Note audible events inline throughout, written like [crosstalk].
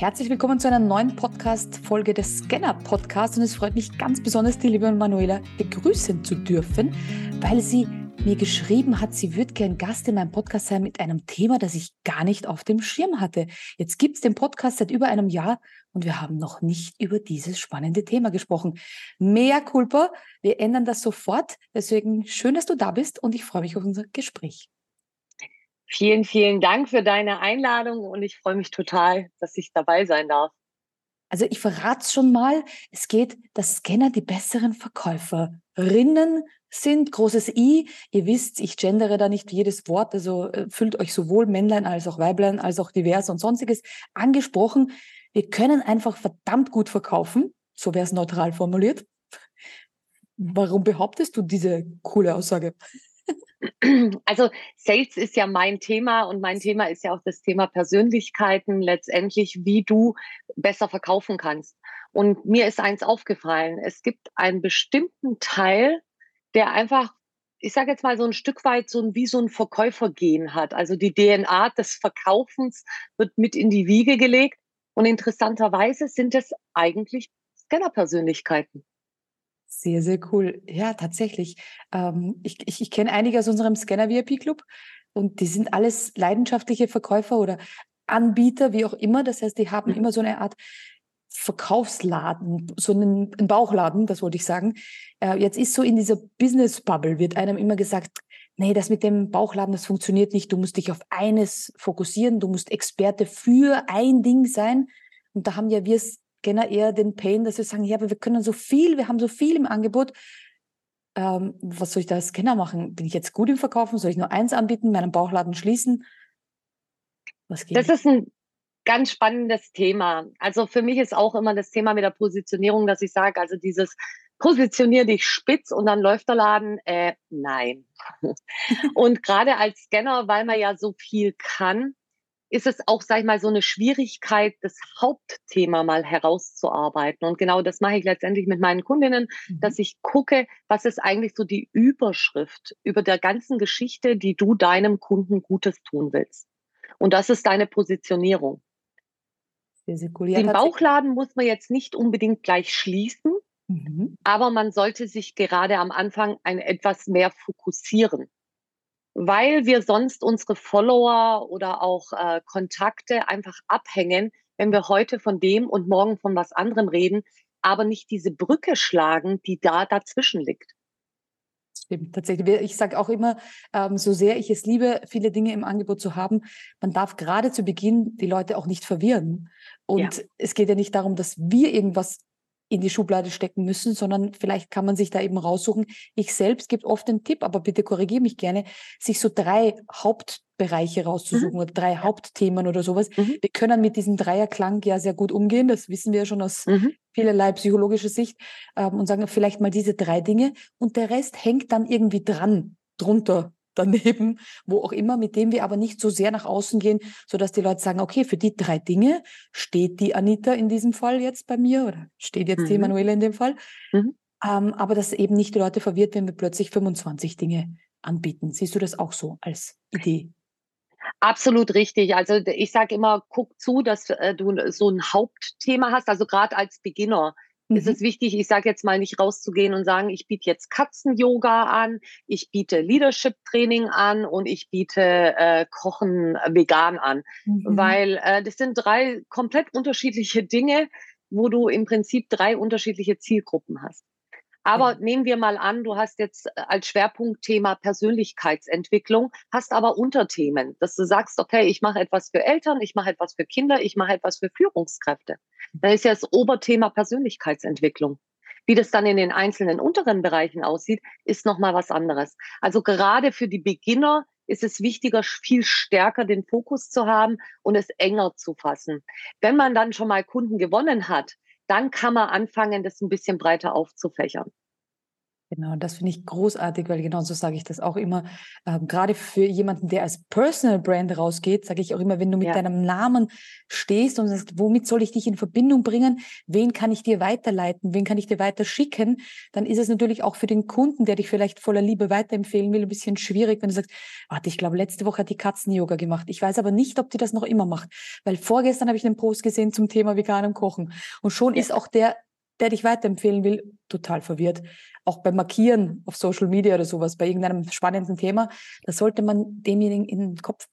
Herzlich willkommen zu einer neuen Podcast-Folge des Scanner-Podcasts und es freut mich ganz besonders, die liebe Manuela begrüßen zu dürfen, weil sie mir geschrieben hat, sie würde gern Gast in meinem Podcast sein mit einem Thema, das ich gar nicht auf dem Schirm hatte. Jetzt gibt es den Podcast seit über einem Jahr und wir haben noch nicht über dieses spannende Thema gesprochen. Mehr Culpa, wir ändern das sofort. Deswegen schön, dass du da bist und ich freue mich auf unser Gespräch. Vielen, vielen Dank für deine Einladung und ich freue mich total, dass ich dabei sein darf. Also ich verrate es schon mal, es geht, dass Scanner die besseren Verkäuferinnen sind, großes I. Ihr wisst, ich gendere da nicht jedes Wort, also äh, fühlt euch sowohl Männlein als auch Weiblein als auch divers und sonstiges angesprochen. Wir können einfach verdammt gut verkaufen, so wäre es neutral formuliert. Warum behauptest du diese coole Aussage? Also Sales ist ja mein Thema und mein Thema ist ja auch das Thema Persönlichkeiten, letztendlich, wie du besser verkaufen kannst. Und mir ist eins aufgefallen, es gibt einen bestimmten Teil, der einfach, ich sage jetzt mal so ein Stück weit so ein, wie so ein Verkäufergehen hat. Also die DNA des Verkaufens wird mit in die Wiege gelegt und interessanterweise sind es eigentlich Scanner-Persönlichkeiten. Sehr, sehr cool. Ja, tatsächlich. Ähm, ich ich, ich kenne einige aus unserem Scanner-VIP-Club und die sind alles leidenschaftliche Verkäufer oder Anbieter, wie auch immer. Das heißt, die haben mhm. immer so eine Art Verkaufsladen, so einen, einen Bauchladen, das wollte ich sagen. Äh, jetzt ist so in dieser Business-Bubble, wird einem immer gesagt, nee, das mit dem Bauchladen, das funktioniert nicht. Du musst dich auf eines fokussieren, du musst Experte für ein Ding sein. Und da haben ja wir gerne eher den Pain, dass wir sagen, ja, aber wir können so viel, wir haben so viel im Angebot. Ähm, was soll ich da als Scanner machen? Bin ich jetzt gut im Verkaufen? Soll ich nur eins anbieten, meinen Bauchladen schließen? Was geht? Das ist ein ganz spannendes Thema. Also für mich ist auch immer das Thema mit der Positionierung, dass ich sage, also dieses positionier dich spitz und dann läuft der Laden. Äh, nein. [laughs] und gerade als Scanner, weil man ja so viel kann, ist es auch, sag ich mal, so eine Schwierigkeit, das Hauptthema mal herauszuarbeiten. Und genau das mache ich letztendlich mit meinen Kundinnen, mhm. dass ich gucke, was ist eigentlich so die Überschrift über der ganzen Geschichte, die du deinem Kunden Gutes tun willst. Und das ist deine Positionierung. Cool. ja, Den Bauchladen muss man jetzt nicht unbedingt gleich schließen, mhm. aber man sollte sich gerade am Anfang ein etwas mehr fokussieren weil wir sonst unsere Follower oder auch äh, Kontakte einfach abhängen, wenn wir heute von dem und morgen von was anderem reden, aber nicht diese Brücke schlagen, die da dazwischen liegt. Stimmt, tatsächlich. Ich sage auch immer, ähm, so sehr ich es liebe, viele Dinge im Angebot zu haben, man darf gerade zu Beginn die Leute auch nicht verwirren. Und ja. es geht ja nicht darum, dass wir irgendwas in die Schublade stecken müssen, sondern vielleicht kann man sich da eben raussuchen. Ich selbst gebe oft den Tipp, aber bitte korrigiere mich gerne, sich so drei Hauptbereiche rauszusuchen mhm. oder drei Hauptthemen oder sowas. Mhm. Wir können mit diesem Dreierklang ja sehr gut umgehen. Das wissen wir ja schon aus mhm. vielerlei psychologischer Sicht ähm, und sagen vielleicht mal diese drei Dinge und der Rest hängt dann irgendwie dran, drunter daneben, wo auch immer, mit dem wir aber nicht so sehr nach außen gehen, so dass die Leute sagen, okay, für die drei Dinge steht die Anita in diesem Fall jetzt bei mir oder steht jetzt mhm. die Emanuela in dem Fall. Mhm. Ähm, aber dass eben nicht die Leute verwirrt, wenn wir plötzlich 25 Dinge anbieten. Siehst du das auch so als Idee? Absolut richtig. Also ich sage immer, guck zu, dass äh, du so ein Hauptthema hast. Also gerade als Beginner mhm. ist es wichtig, ich sage jetzt mal nicht rauszugehen und sagen, ich biete jetzt Katzen-Yoga an, ich biete Leadership-Training an und ich biete äh, Kochen vegan an. Mhm. Weil äh, das sind drei komplett unterschiedliche Dinge, wo du im Prinzip drei unterschiedliche Zielgruppen hast. Aber nehmen wir mal an, du hast jetzt äh, als Schwerpunktthema Persönlichkeitsentwicklung, hast aber Unterthemen, dass du sagst, okay, ich mache etwas für Eltern, ich mache etwas für Kinder, ich mache etwas für Führungskräfte. Dann ist ja das Oberthema Persönlichkeitsentwicklung. Wie das dann in den einzelnen unteren Bereichen aussieht, ist nochmal was anderes. Also gerade für die Beginner ist es wichtiger, viel stärker den Fokus zu haben und es enger zu fassen. Wenn man dann schon mal Kunden gewonnen hat, dann kann man anfangen, das ein bisschen breiter aufzufächern. Genau, das finde ich großartig, weil genau so sage ich das auch immer. Ähm, gerade für jemanden, der als Personal Brand rausgeht, sage ich auch immer, wenn du mit ja. deinem Namen stehst und sagst, womit soll ich dich in Verbindung bringen? Wen kann ich dir weiterleiten? Wen kann ich dir weiter schicken? Dann ist es natürlich auch für den Kunden, der dich vielleicht voller Liebe weiterempfehlen will, ein bisschen schwierig, wenn du sagst, warte, ich glaube, letzte Woche hat die Katzen-Yoga gemacht. Ich weiß aber nicht, ob die das noch immer macht, weil vorgestern habe ich einen Post gesehen zum Thema veganem Kochen und schon ja. ist auch der der dich weiterempfehlen will, total verwirrt. Auch beim Markieren auf Social Media oder sowas, bei irgendeinem spannenden Thema, da sollte man demjenigen in den Kopf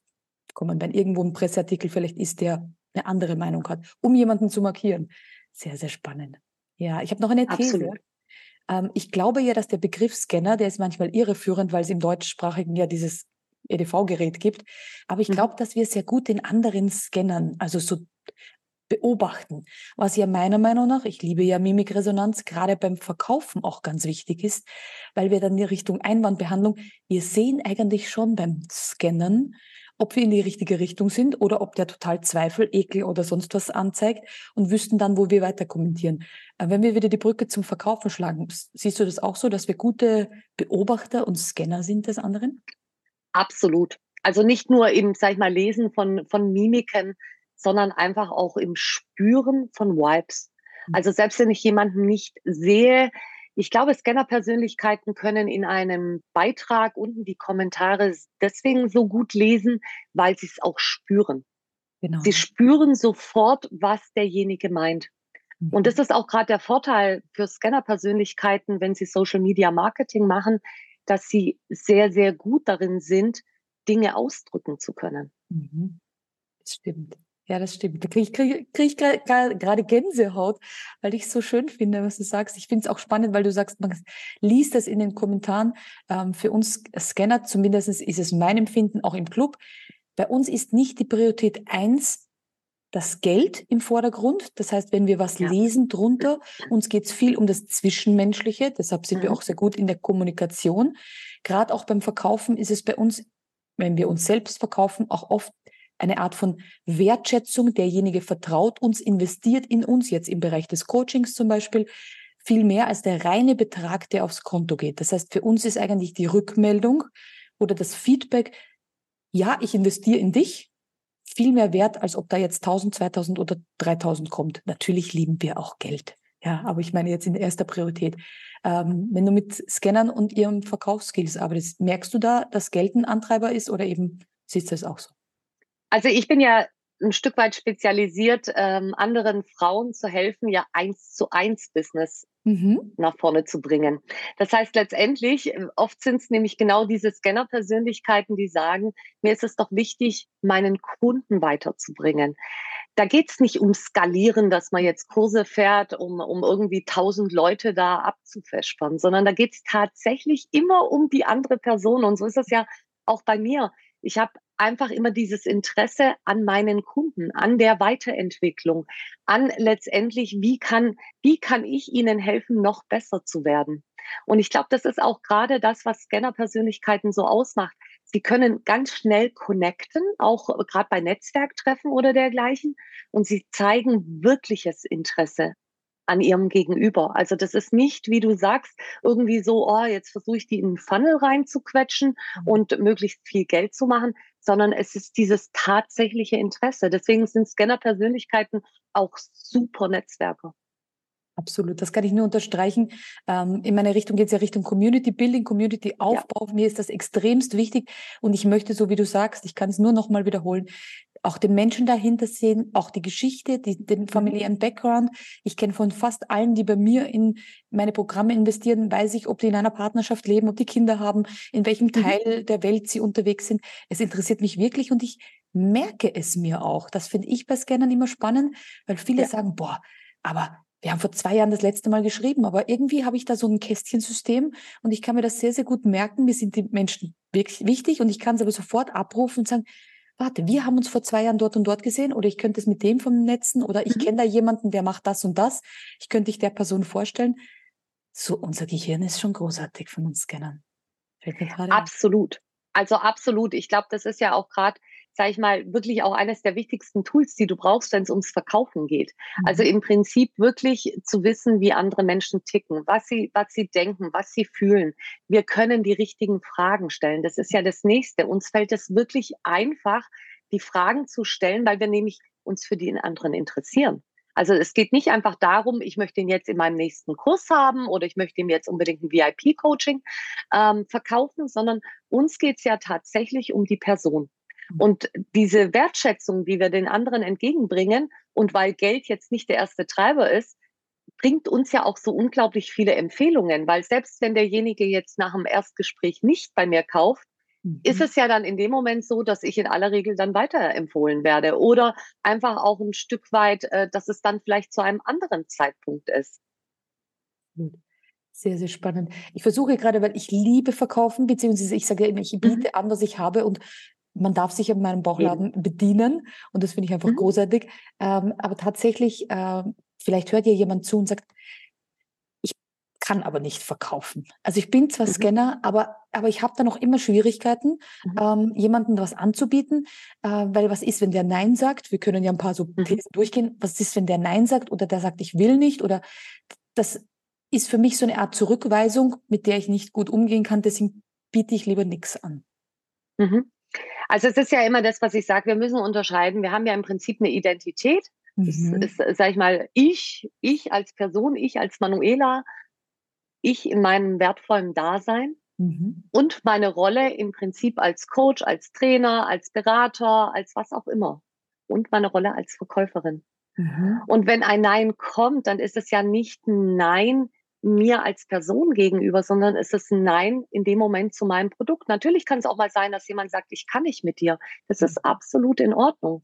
kommen, wenn irgendwo ein Presseartikel vielleicht ist, der eine andere Meinung hat, um jemanden zu markieren. Sehr, sehr spannend. Ja, ich habe noch eine These. Ähm, ich glaube ja, dass der Begriff Scanner, der ist manchmal irreführend, weil es im deutschsprachigen ja dieses EDV-Gerät gibt. Aber ich mhm. glaube, dass wir sehr gut den anderen scannern, also so beobachten. Was ja meiner Meinung nach, ich liebe ja Mimikresonanz, gerade beim Verkaufen auch ganz wichtig ist, weil wir dann in Richtung Einwandbehandlung, wir sehen eigentlich schon beim Scannen, ob wir in die richtige Richtung sind oder ob der total Zweifel, Ekel oder sonst was anzeigt und wüssten dann, wo wir weiter kommentieren. Äh, wenn wir wieder die Brücke zum Verkaufen schlagen, siehst du das auch so, dass wir gute Beobachter und Scanner sind des anderen? Absolut. Also nicht nur im, sag ich mal, Lesen von, von Mimiken, sondern einfach auch im Spüren von Vibes. Mhm. Also selbst wenn ich jemanden nicht sehe, ich glaube, Scanner-Persönlichkeiten können in einem Beitrag unten die Kommentare deswegen so gut lesen, weil sie es auch spüren. Genau. Sie spüren sofort, was derjenige meint. Mhm. Und das ist auch gerade der Vorteil für Scanner-Persönlichkeiten, wenn sie Social Media Marketing machen, dass sie sehr, sehr gut darin sind, Dinge ausdrücken zu können. Mhm. Das stimmt. Ja, das stimmt. Da kriege ich, krieg, krieg ich gerade Gänsehaut, weil ich es so schön finde, was du sagst. Ich finde es auch spannend, weil du sagst, man liest das in den Kommentaren. Ähm, für uns Scanner, zumindest ist es mein Empfinden, auch im Club. Bei uns ist nicht die Priorität eins das Geld im Vordergrund. Das heißt, wenn wir was ja. lesen drunter, uns geht es viel um das Zwischenmenschliche. Deshalb sind mhm. wir auch sehr gut in der Kommunikation. Gerade auch beim Verkaufen ist es bei uns, wenn wir uns selbst verkaufen, auch oft eine Art von Wertschätzung. Derjenige vertraut uns, investiert in uns, jetzt im Bereich des Coachings zum Beispiel, viel mehr als der reine Betrag, der aufs Konto geht. Das heißt, für uns ist eigentlich die Rückmeldung oder das Feedback, ja, ich investiere in dich, viel mehr wert, als ob da jetzt 1000, 2000 oder 3000 kommt. Natürlich lieben wir auch Geld. Ja, aber ich meine jetzt in erster Priorität. Ähm, wenn du mit Scannern und ihren Verkaufsskills arbeitest, merkst du da, dass Geld ein Antreiber ist oder eben siehst du es auch so? Also ich bin ja ein Stück weit spezialisiert, ähm, anderen Frauen zu helfen, ja eins zu eins Business mhm. nach vorne zu bringen. Das heißt letztendlich, äh, oft sind es nämlich genau diese Scanner-Persönlichkeiten, die sagen, mir ist es doch wichtig, meinen Kunden weiterzubringen. Da geht es nicht um Skalieren, dass man jetzt Kurse fährt, um, um irgendwie tausend Leute da abzufespern, sondern da geht es tatsächlich immer um die andere Person. Und so ist das ja auch bei mir. Ich habe einfach immer dieses Interesse an meinen Kunden, an der Weiterentwicklung, an letztendlich, wie kann, wie kann ich ihnen helfen, noch besser zu werden? Und ich glaube, das ist auch gerade das, was Scanner-Persönlichkeiten so ausmacht. Sie können ganz schnell connecten, auch gerade bei Netzwerktreffen oder dergleichen. Und sie zeigen wirkliches Interesse an ihrem Gegenüber. Also das ist nicht, wie du sagst, irgendwie so, oh, jetzt versuche ich die in einen Funnel reinzuquetschen mhm. und möglichst viel Geld zu machen, sondern es ist dieses tatsächliche Interesse. Deswegen sind Scanner-Persönlichkeiten auch super Netzwerker. Absolut, das kann ich nur unterstreichen. Ähm, in meiner Richtung geht es ja Richtung Community Building, Community Aufbau. Ja. Mir ist das extremst wichtig und ich möchte, so wie du sagst, ich kann es nur noch mal wiederholen, auch den Menschen dahinter sehen, auch die Geschichte, die, den mhm. familiären Background. Ich kenne von fast allen, die bei mir in meine Programme investieren, weiß ich, ob die in einer Partnerschaft leben, ob die Kinder haben, in welchem mhm. Teil der Welt sie unterwegs sind. Es interessiert mich wirklich und ich merke es mir auch. Das finde ich bei Scannern immer spannend, weil viele ja. sagen, boah, aber wir haben vor zwei Jahren das letzte Mal geschrieben, aber irgendwie habe ich da so ein Kästchensystem und ich kann mir das sehr, sehr gut merken. Mir sind die Menschen wirklich wichtig und ich kann es aber sofort abrufen und sagen, warte, wir haben uns vor zwei Jahren dort und dort gesehen oder ich könnte es mit dem vom Netzen oder ich mhm. kenne da jemanden, der macht das und das. Ich könnte dich der Person vorstellen. So, unser Gehirn ist schon großartig von uns Scannern. Absolut. Also absolut. Ich glaube, das ist ja auch gerade sage ich mal, wirklich auch eines der wichtigsten Tools, die du brauchst, wenn es ums Verkaufen geht. Also mhm. im Prinzip wirklich zu wissen, wie andere Menschen ticken, was sie, was sie denken, was sie fühlen. Wir können die richtigen Fragen stellen. Das ist ja das Nächste. Uns fällt es wirklich einfach, die Fragen zu stellen, weil wir nämlich uns für die anderen interessieren. Also es geht nicht einfach darum, ich möchte ihn jetzt in meinem nächsten Kurs haben oder ich möchte ihm jetzt unbedingt ein VIP-Coaching ähm, verkaufen, sondern uns geht es ja tatsächlich um die Person. Mhm. Und diese Wertschätzung, die wir den anderen entgegenbringen, und weil Geld jetzt nicht der erste Treiber ist, bringt uns ja auch so unglaublich viele Empfehlungen, weil selbst wenn derjenige jetzt nach dem Erstgespräch nicht bei mir kauft, mhm. ist es ja dann in dem Moment so, dass ich in aller Regel dann weiterempfohlen werde oder einfach auch ein Stück weit, äh, dass es dann vielleicht zu einem anderen Zeitpunkt ist. Sehr, sehr spannend. Ich versuche gerade, weil ich liebe verkaufen, beziehungsweise ich sage immer, ich mhm. biete mhm. an, was ich habe und man darf sich in meinem Bauchladen bedienen und das finde ich einfach mhm. großartig. Ähm, aber tatsächlich, äh, vielleicht hört ja jemand zu und sagt, kann aber nicht verkaufen. Also ich bin zwar mhm. Scanner, aber, aber ich habe da noch immer Schwierigkeiten, mhm. ähm, jemandem was anzubieten, äh, weil was ist, wenn der Nein sagt? Wir können ja ein paar so mhm. Thesen durchgehen. Was ist, wenn der Nein sagt oder der sagt, ich will nicht? Oder das ist für mich so eine Art Zurückweisung, mit der ich nicht gut umgehen kann. Deswegen biete ich lieber nichts an. Mhm. Also es ist ja immer das, was ich sage, wir müssen unterscheiden. Wir haben ja im Prinzip eine Identität. Mhm. Das ist, sag ich mal, ich, ich als Person, ich als Manuela ich in meinem wertvollen Dasein mhm. und meine Rolle im Prinzip als Coach, als Trainer, als Berater, als was auch immer und meine Rolle als Verkäuferin. Mhm. Und wenn ein Nein kommt, dann ist es ja nicht ein Nein mir als Person gegenüber, sondern es ist ein Nein in dem Moment zu meinem Produkt. Natürlich kann es auch mal sein, dass jemand sagt, ich kann nicht mit dir. Das ist mhm. absolut in Ordnung.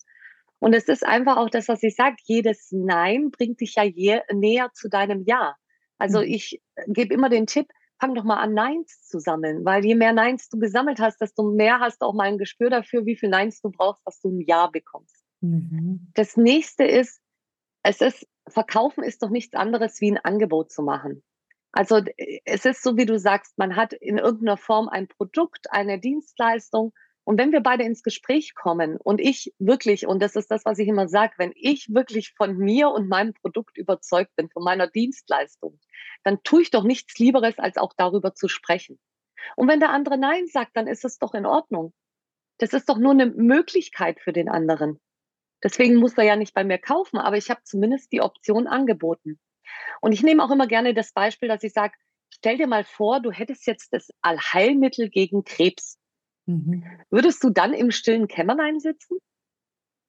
Und es ist einfach auch das, was ich sage, jedes Nein bringt dich ja je, näher zu deinem Ja. Also mhm. ich äh, gebe immer den Tipp, fang doch mal an, Neins zu sammeln, weil je mehr Neins du gesammelt hast, desto mehr hast du auch mal ein Gespür dafür, wie viel Neins du brauchst, dass du ein Ja bekommst. Mhm. Das nächste ist, es ist, verkaufen ist doch nichts anderes wie ein Angebot zu machen. Also es ist so, wie du sagst, man hat in irgendeiner Form ein Produkt, eine Dienstleistung und wenn wir beide ins Gespräch kommen und ich wirklich, und das ist das, was ich immer sage, wenn ich wirklich von mir und meinem Produkt überzeugt bin, von meiner Dienstleistung, dann tue ich doch nichts Lieberes, als auch darüber zu sprechen. Und wenn der andere Nein sagt, dann ist es doch in Ordnung. Das ist doch nur eine Möglichkeit für den anderen. Deswegen muss er ja nicht bei mir kaufen, aber ich habe zumindest die Option angeboten. Und ich nehme auch immer gerne das Beispiel, dass ich sage, stell dir mal vor, du hättest jetzt das Allheilmittel gegen Krebs. Mhm. Würdest du dann im stillen Kämmerlein sitzen?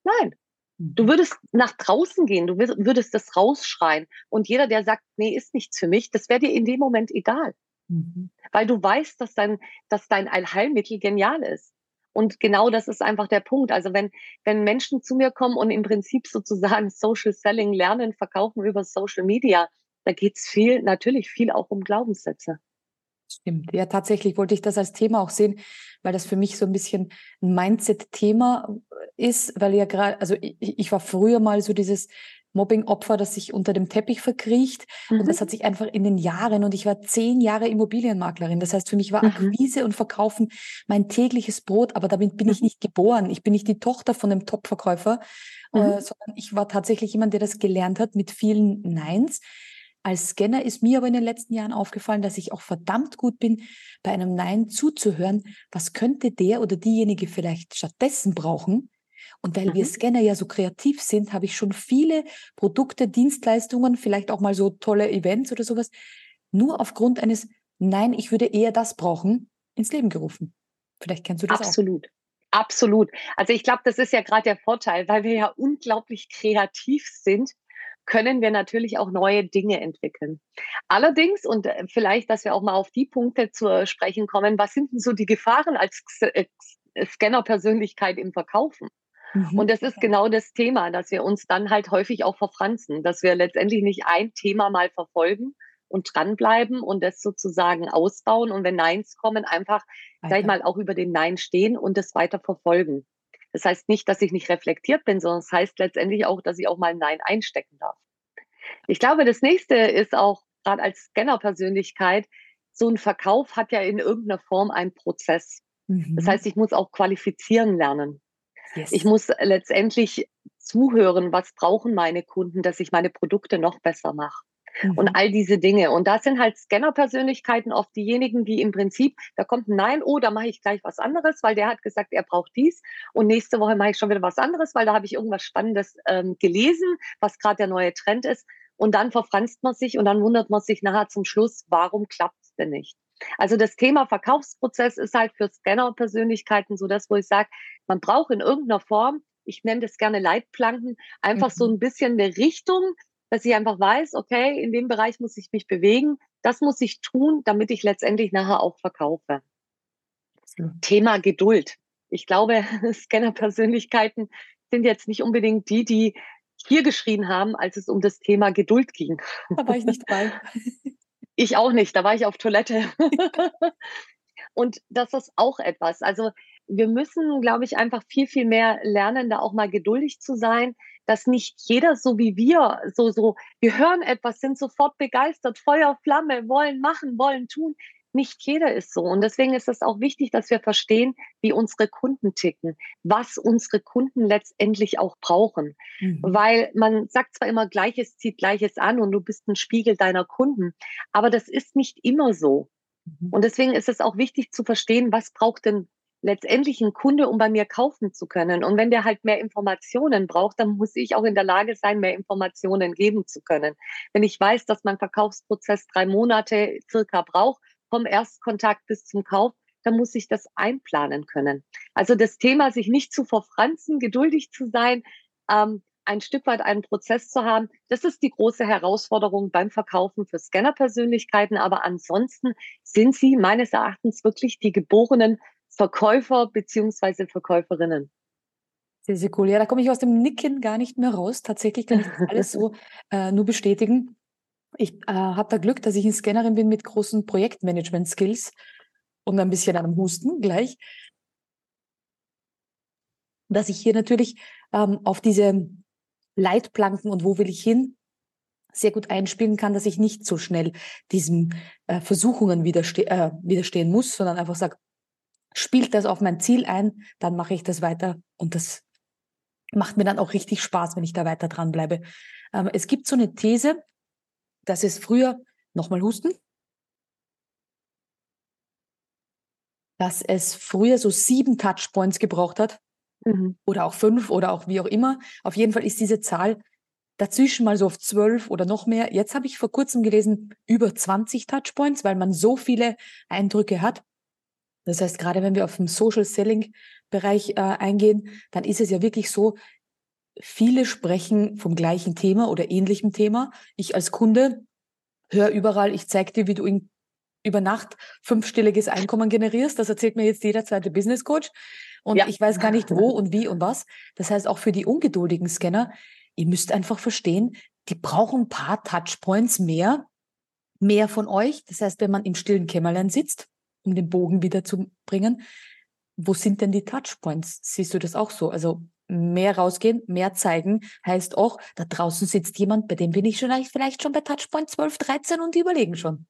Nein. Du mhm. würdest nach draußen gehen, du würdest das rausschreien. Und jeder, der sagt, nee, ist nichts für mich, das wäre dir in dem Moment egal. Mhm. Weil du weißt, dass dein, dass dein Allheilmittel genial ist. Und genau das ist einfach der Punkt. Also wenn, wenn Menschen zu mir kommen und im Prinzip sozusagen [laughs] Social Selling lernen, verkaufen über Social Media, da geht es viel, natürlich viel auch um Glaubenssätze. Stimmt. Ja, tatsächlich wollte ich das als Thema auch sehen, weil das für mich so ein bisschen ein Mindset-Thema ist, weil ja gerade, also ich, ich, war früher mal so dieses Mobbing-Opfer, das sich unter dem Teppich verkriecht. Mhm. Und das hat sich einfach in den Jahren, und ich war zehn Jahre Immobilienmaklerin. Das heißt, für mich war mhm. Akquise und Verkaufen mein tägliches Brot, aber damit bin mhm. ich nicht geboren. Ich bin nicht die Tochter von einem Top-Verkäufer, äh, mhm. sondern ich war tatsächlich jemand, der das gelernt hat mit vielen Neins. Als Scanner ist mir aber in den letzten Jahren aufgefallen, dass ich auch verdammt gut bin, bei einem Nein zuzuhören, was könnte der oder diejenige vielleicht stattdessen brauchen. Und weil mhm. wir Scanner ja so kreativ sind, habe ich schon viele Produkte, Dienstleistungen, vielleicht auch mal so tolle Events oder sowas, nur aufgrund eines Nein, ich würde eher das brauchen, ins Leben gerufen. Vielleicht kennst du das Absolut. auch. Absolut. Also ich glaube, das ist ja gerade der Vorteil, weil wir ja unglaublich kreativ sind können wir natürlich auch neue Dinge entwickeln. Allerdings, und äh, vielleicht, dass wir auch mal auf die Punkte zu sprechen kommen, was sind denn so die Gefahren als äh, Scanner-Persönlichkeit im Verkaufen? Mhm. Und das ist genau das Thema, dass wir uns dann halt häufig auch verfranzen, dass wir letztendlich nicht ein Thema mal verfolgen und dranbleiben und das sozusagen ausbauen und wenn Neins kommen, einfach, sag ich mal, auch über den Nein stehen und das weiter verfolgen. Das heißt nicht, dass ich nicht reflektiert bin, sondern es das heißt letztendlich auch, dass ich auch mal ein Nein einstecken darf. Ich glaube, das nächste ist auch gerade als Scanner-Persönlichkeit, so ein Verkauf hat ja in irgendeiner Form einen Prozess. Mhm. Das heißt, ich muss auch qualifizieren lernen. Yes. Ich muss letztendlich zuhören, was brauchen meine Kunden, dass ich meine Produkte noch besser mache. Mhm. Und all diese Dinge. Und da sind halt Scanner-Persönlichkeiten oft diejenigen, die im Prinzip, da kommt ein Nein, oh, da mache ich gleich was anderes, weil der hat gesagt, er braucht dies. Und nächste Woche mache ich schon wieder was anderes, weil da habe ich irgendwas Spannendes ähm, gelesen, was gerade der neue Trend ist. Und dann verfranst man sich und dann wundert man sich nachher zum Schluss, warum klappt es denn nicht? Also das Thema Verkaufsprozess ist halt für Scanner-Persönlichkeiten so das, wo ich sage, man braucht in irgendeiner Form, ich nenne das gerne Leitplanken, einfach mhm. so ein bisschen eine Richtung, dass ich einfach weiß, okay, in dem Bereich muss ich mich bewegen, das muss ich tun, damit ich letztendlich nachher auch verkaufe. Ja. Thema Geduld. Ich glaube, [laughs] Scanner-Persönlichkeiten sind jetzt nicht unbedingt die, die hier geschrien haben, als es um das Thema Geduld ging. Da war ich nicht bei. [laughs] Ich auch nicht, da war ich auf Toilette. [laughs] Und das ist auch etwas. Also wir müssen, glaube ich, einfach viel, viel mehr lernen, da auch mal geduldig zu sein, dass nicht jeder so wie wir, so, so, wir hören etwas, sind sofort begeistert, Feuer, Flamme, wollen machen, wollen tun. Nicht jeder ist so. Und deswegen ist es auch wichtig, dass wir verstehen, wie unsere Kunden ticken, was unsere Kunden letztendlich auch brauchen. Mhm. Weil man sagt zwar immer, Gleiches zieht Gleiches an und du bist ein Spiegel deiner Kunden, aber das ist nicht immer so. Mhm. Und deswegen ist es auch wichtig zu verstehen, was braucht denn letztendlich ein Kunde, um bei mir kaufen zu können. Und wenn der halt mehr Informationen braucht, dann muss ich auch in der Lage sein, mehr Informationen geben zu können. Wenn ich weiß, dass mein Verkaufsprozess drei Monate circa braucht, vom Erstkontakt bis zum Kauf, dann muss ich das einplanen können. Also das Thema, sich nicht zu verfranzen, geduldig zu sein, ähm, ein Stück weit einen Prozess zu haben, das ist die große Herausforderung beim Verkaufen für Scanner-Persönlichkeiten. Aber ansonsten sind sie meines Erachtens wirklich die geborenen Verkäufer beziehungsweise Verkäuferinnen. Sehr, sehr cool. Ja, da komme ich aus dem Nicken gar nicht mehr raus. Tatsächlich kann ich das [laughs] alles so äh, nur bestätigen. Ich äh, habe da Glück, dass ich eine Scannerin bin mit großen Projektmanagement-Skills und ein bisschen einem Husten gleich. Dass ich hier natürlich ähm, auf diese Leitplanken und wo will ich hin sehr gut einspielen kann, dass ich nicht so schnell diesen äh, Versuchungen widerste äh, widerstehen muss, sondern einfach sage, spielt das auf mein Ziel ein, dann mache ich das weiter und das macht mir dann auch richtig Spaß, wenn ich da weiter dranbleibe. Ähm, es gibt so eine These, dass es früher, nochmal husten, dass es früher so sieben Touchpoints gebraucht hat mhm. oder auch fünf oder auch wie auch immer. Auf jeden Fall ist diese Zahl dazwischen mal so auf zwölf oder noch mehr. Jetzt habe ich vor kurzem gelesen, über 20 Touchpoints, weil man so viele Eindrücke hat. Das heißt, gerade wenn wir auf den Social Selling Bereich äh, eingehen, dann ist es ja wirklich so, viele sprechen vom gleichen Thema oder ähnlichem Thema. Ich als Kunde höre überall, ich zeige dir, wie du in, über Nacht fünfstelliges Einkommen generierst. Das erzählt mir jetzt jeder zweite Business Coach. Und ja. ich weiß gar nicht, wo und wie und was. Das heißt, auch für die ungeduldigen Scanner, ihr müsst einfach verstehen, die brauchen ein paar Touchpoints mehr, mehr von euch. Das heißt, wenn man im stillen Kämmerlein sitzt, um den Bogen wieder zu bringen. Wo sind denn die Touchpoints? Siehst du das auch so? Also mehr rausgehen, mehr zeigen, heißt auch, da draußen sitzt jemand, bei dem bin ich schon vielleicht schon bei Touchpoint 12, 13 und die überlegen schon.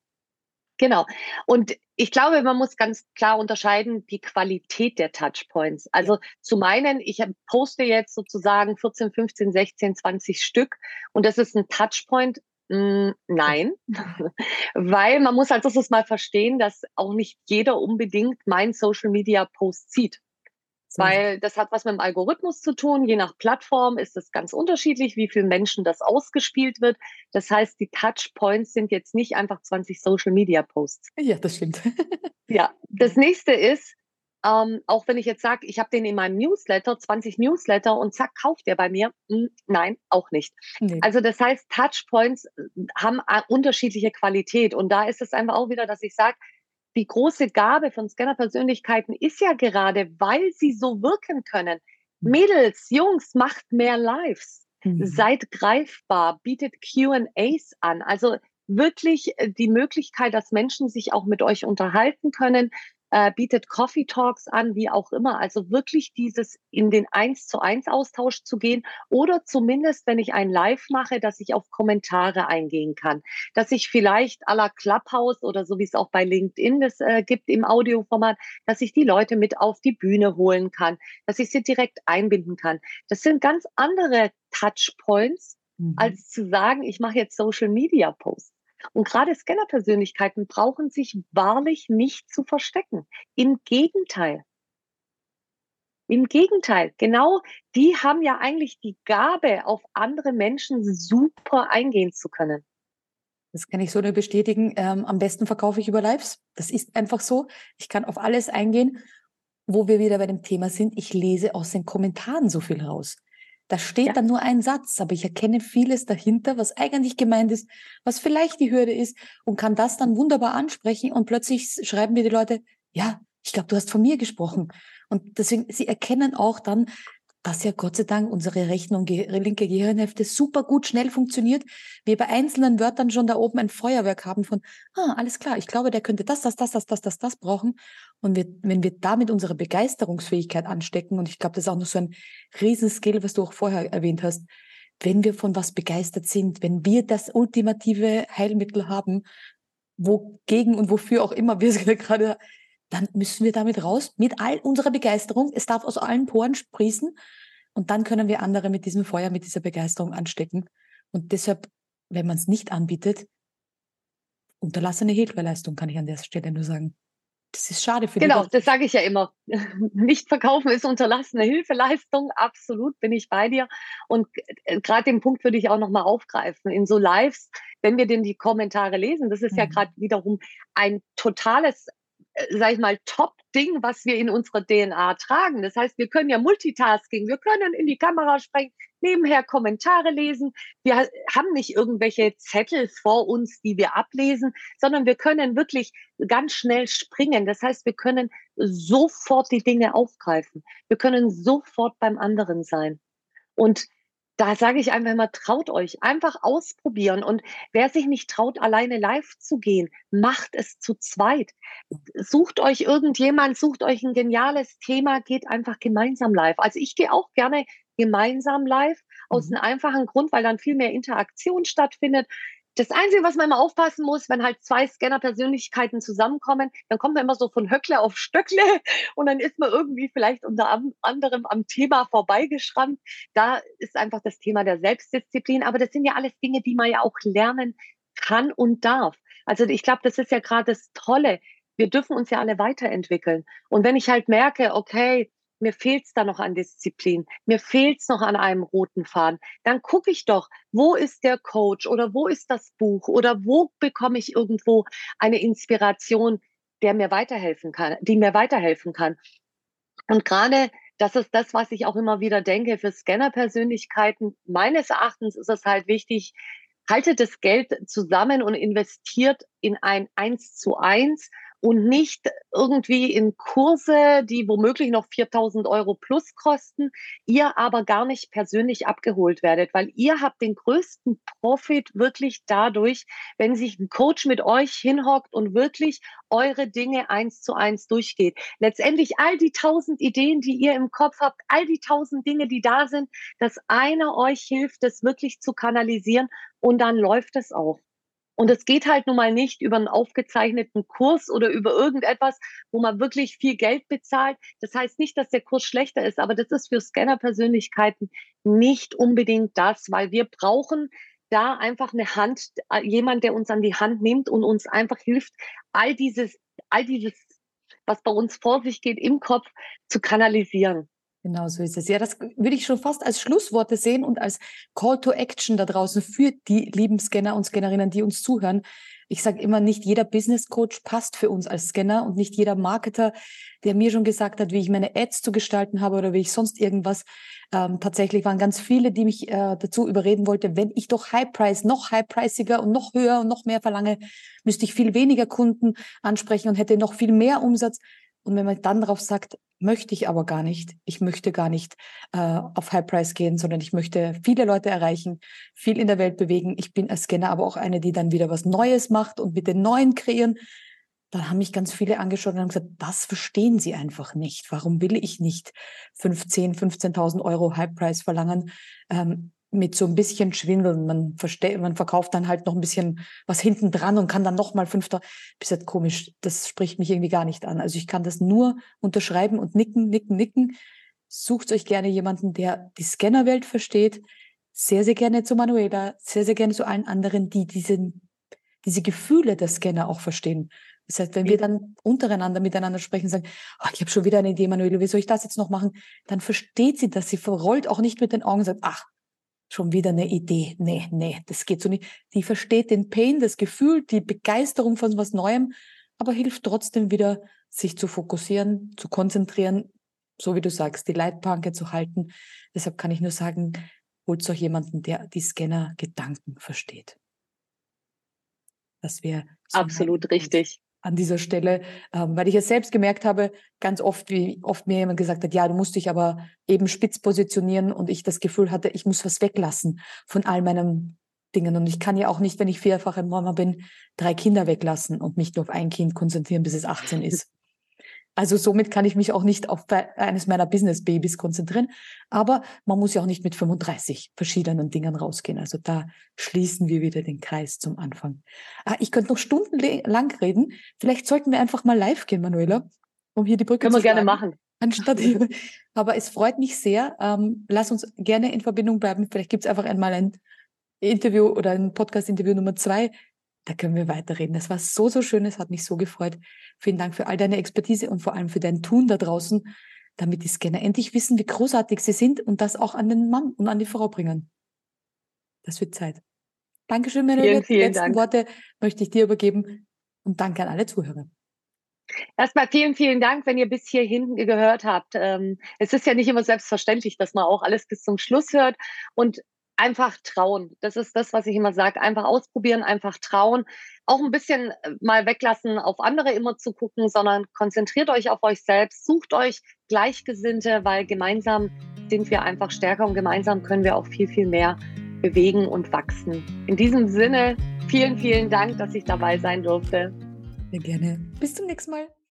Genau. Und ich glaube, man muss ganz klar unterscheiden die Qualität der Touchpoints. Also zu meinen, ich poste jetzt sozusagen 14, 15, 16, 20 Stück und das ist ein Touchpoint hm, nein, [laughs] weil man muss als erstes mal verstehen, dass auch nicht jeder unbedingt mein Social Media Post sieht. Weil das hat was mit dem Algorithmus zu tun. Je nach Plattform ist es ganz unterschiedlich, wie vielen Menschen das ausgespielt wird. Das heißt, die Touchpoints sind jetzt nicht einfach 20 Social Media Posts. Ja, das stimmt. [laughs] ja, das nächste ist, ähm, auch wenn ich jetzt sage, ich habe den in meinem Newsletter, 20 Newsletter und zack, kauft der bei mir. Hm, nein, auch nicht. Nee. Also das heißt, Touchpoints äh, haben unterschiedliche Qualität. Und da ist es einfach auch wieder, dass ich sage, die große Gabe von Scanner-Persönlichkeiten ist ja gerade, weil sie so wirken können. Mhm. Mädels, Jungs, macht mehr Lives. Mhm. Seid greifbar, bietet QAs an. Also wirklich äh, die Möglichkeit, dass Menschen sich auch mit euch unterhalten können, äh, bietet Coffee Talks an, wie auch immer. Also wirklich dieses in den eins zu eins Austausch zu gehen oder zumindest, wenn ich ein Live mache, dass ich auf Kommentare eingehen kann, dass ich vielleicht à la Clubhouse oder so wie es auch bei LinkedIn das äh, gibt im Audioformat, dass ich die Leute mit auf die Bühne holen kann, dass ich sie direkt einbinden kann. Das sind ganz andere Touchpoints, mhm. als zu sagen, ich mache jetzt Social Media Posts. Und gerade Scanner-Persönlichkeiten brauchen sich wahrlich nicht zu verstecken. Im Gegenteil. Im Gegenteil, genau die haben ja eigentlich die Gabe, auf andere Menschen super eingehen zu können. Das kann ich so nur bestätigen. Ähm, am besten verkaufe ich über Lives. Das ist einfach so. Ich kann auf alles eingehen, wo wir wieder bei dem Thema sind. Ich lese aus den Kommentaren so viel raus. Da steht ja. dann nur ein Satz, aber ich erkenne vieles dahinter, was eigentlich gemeint ist, was vielleicht die Hürde ist und kann das dann wunderbar ansprechen und plötzlich schreiben mir die Leute, ja, ich glaube, du hast von mir gesprochen. Und deswegen, sie erkennen auch dann, dass ja Gott sei Dank unsere rechten und linke Gehirnhälfte super gut schnell funktioniert. Wir bei einzelnen Wörtern schon da oben ein Feuerwerk haben von, ah, alles klar, ich glaube, der könnte das, das, das, das, das, das, das brauchen. Und wir, wenn wir damit unsere Begeisterungsfähigkeit anstecken, und ich glaube, das ist auch noch so ein Riesenskill, was du auch vorher erwähnt hast, wenn wir von was begeistert sind, wenn wir das ultimative Heilmittel haben, wogegen und wofür auch immer wir es [laughs] gerade dann müssen wir damit raus mit all unserer Begeisterung. Es darf aus allen Poren sprießen und dann können wir andere mit diesem Feuer, mit dieser Begeisterung anstecken. Und deshalb, wenn man es nicht anbietet, unterlassene Hilfeleistung, kann ich an der Stelle nur sagen. Das ist schade für Genau, das sage ich ja immer. [laughs] Nicht verkaufen ist unterlassene Hilfeleistung. Absolut bin ich bei dir. Und äh, gerade den Punkt würde ich auch nochmal aufgreifen. In so Lives, wenn wir denn die Kommentare lesen, das ist mhm. ja gerade wiederum ein totales sag ich mal, Top-Ding, was wir in unserer DNA tragen. Das heißt, wir können ja Multitasking, wir können in die Kamera sprechen, nebenher Kommentare lesen. Wir haben nicht irgendwelche Zettel vor uns, die wir ablesen, sondern wir können wirklich ganz schnell springen. Das heißt, wir können sofort die Dinge aufgreifen. Wir können sofort beim anderen sein. Und da sage ich einfach immer, traut euch, einfach ausprobieren. Und wer sich nicht traut, alleine live zu gehen, macht es zu zweit. Sucht euch irgendjemand, sucht euch ein geniales Thema, geht einfach gemeinsam live. Also ich gehe auch gerne gemeinsam live, aus mhm. einem einfachen Grund, weil dann viel mehr Interaktion stattfindet. Das Einzige, was man immer aufpassen muss, wenn halt zwei Scanner-Persönlichkeiten zusammenkommen, dann kommt man immer so von Höckle auf Stöckle [laughs] und dann ist man irgendwie vielleicht unter anderem am Thema vorbeigeschrammt. Da ist einfach das Thema der Selbstdisziplin. Aber das sind ja alles Dinge, die man ja auch lernen kann und darf. Also ich glaube, das ist ja gerade das Tolle. Wir dürfen uns ja alle weiterentwickeln. Und wenn ich halt merke, okay, mir fehlt es da noch an Disziplin, mir fehlt es noch an einem roten Faden, dann gucke ich doch, wo ist der Coach oder wo ist das Buch oder wo bekomme ich irgendwo eine Inspiration, der mir weiterhelfen kann, die mir weiterhelfen kann. Und gerade das ist das, was ich auch immer wieder denke für Scanner-Persönlichkeiten. Meines Erachtens ist es halt wichtig, haltet das Geld zusammen und investiert in ein Eins zu eins und nicht irgendwie in Kurse, die womöglich noch 4000 Euro plus kosten, ihr aber gar nicht persönlich abgeholt werdet, weil ihr habt den größten Profit wirklich dadurch, wenn sich ein Coach mit euch hinhockt und wirklich eure Dinge eins zu eins durchgeht. Letztendlich all die tausend Ideen, die ihr im Kopf habt, all die tausend Dinge, die da sind, dass einer euch hilft, das wirklich zu kanalisieren und dann läuft es auch. Und es geht halt nun mal nicht über einen aufgezeichneten Kurs oder über irgendetwas, wo man wirklich viel Geld bezahlt. Das heißt nicht, dass der Kurs schlechter ist, aber das ist für Scanner-Persönlichkeiten nicht unbedingt das, weil wir brauchen da einfach eine Hand, äh, jemand, der uns an die Hand nimmt und uns einfach hilft, all dieses, all dieses, was bei uns vor sich geht, im Kopf zu kanalisieren. Genau so ist es. Ja, das würde ich schon fast als Schlussworte sehen und als Call to Action da draußen für die lieben Scanner und Scannerinnen, die uns zuhören. Ich sage immer, nicht jeder Business Coach passt für uns als Scanner und nicht jeder Marketer, der mir schon gesagt hat, wie ich meine Ads zu gestalten habe oder wie ich sonst irgendwas. Ähm, tatsächlich waren ganz viele, die mich äh, dazu überreden wollten, wenn ich doch High Price, noch high priciger und noch höher und noch mehr verlange, müsste ich viel weniger Kunden ansprechen und hätte noch viel mehr Umsatz. Und wenn man dann darauf sagt, möchte ich aber gar nicht. Ich möchte gar nicht äh, auf High Price gehen, sondern ich möchte viele Leute erreichen, viel in der Welt bewegen. Ich bin als Scanner aber auch eine, die dann wieder was Neues macht und mit den Neuen kreieren. dann haben mich ganz viele angeschaut und haben gesagt, das verstehen sie einfach nicht. Warum will ich nicht 15, 15.000 Euro High Price verlangen? Ähm, mit so ein bisschen Schwindeln. Man, man verkauft dann halt noch ein bisschen was hinten dran und kann dann nochmal fünfter. Bis halt komisch, das spricht mich irgendwie gar nicht an. Also ich kann das nur unterschreiben und nicken, nicken, nicken. Sucht euch gerne jemanden, der die Scannerwelt versteht. Sehr, sehr gerne zu Manuela, sehr, sehr gerne zu allen anderen, die diesen, diese Gefühle der Scanner auch verstehen. Das heißt, wenn wir dann untereinander miteinander sprechen, sagen, oh, ich habe schon wieder eine Idee, Manuela, wie soll ich das jetzt noch machen? Dann versteht sie das. Sie verrollt auch nicht mit den Augen und sagt, ach, schon wieder eine Idee. Nee, nee, das geht so nicht. Die versteht den Pain, das Gefühl, die Begeisterung von was Neuem, aber hilft trotzdem wieder, sich zu fokussieren, zu konzentrieren, so wie du sagst, die Leitplanke zu halten. Deshalb kann ich nur sagen, holt euch jemanden, der die Scanner-Gedanken versteht. Das wäre so absolut richtig an dieser Stelle, ähm, weil ich es selbst gemerkt habe, ganz oft, wie oft mir jemand gesagt hat, ja, du musst dich aber eben spitz positionieren und ich das Gefühl hatte, ich muss was weglassen von all meinen Dingen. Und ich kann ja auch nicht, wenn ich vierfache Mama bin, drei Kinder weglassen und mich nur auf ein Kind konzentrieren, bis es 18 ist. Also somit kann ich mich auch nicht auf eines meiner Business-Babys konzentrieren. Aber man muss ja auch nicht mit 35 verschiedenen Dingen rausgehen. Also da schließen wir wieder den Kreis zum Anfang. Ah, ich könnte noch stundenlang reden. Vielleicht sollten wir einfach mal live gehen, Manuela, um hier die Brücke Können zu Können wir gerne machen. Anstatt, [laughs] aber es freut mich sehr. Ähm, lass uns gerne in Verbindung bleiben. Vielleicht gibt es einfach einmal ein Interview oder ein Podcast-Interview Nummer zwei da können wir weiterreden. Das war so, so schön. Es hat mich so gefreut. Vielen Dank für all deine Expertise und vor allem für dein Tun da draußen, damit die Scanner endlich wissen, wie großartig sie sind und das auch an den Mann und an die Frau bringen. Das wird Zeit. Dankeschön, meine vielen, vielen letzten Dank. Worte möchte ich dir übergeben und danke an alle Zuhörer. Erstmal vielen, vielen Dank, wenn ihr bis hierhin gehört habt. Ähm, es ist ja nicht immer selbstverständlich, dass man auch alles bis zum Schluss hört. Und einfach trauen. Das ist das, was ich immer sage. Einfach ausprobieren, einfach trauen. Auch ein bisschen äh, mal weglassen, auf andere immer zu gucken, sondern konzentriert euch auf euch selbst. Sucht euch Gleichgesinnte, weil gemeinsam sind wir einfach stärker und gemeinsam können wir auch viel, viel mehr bewegen und wachsen. In diesem Sinne, vielen, vielen Dank, dass ich dabei sein durfte. Sehr gerne. Bis zum nächsten Mal.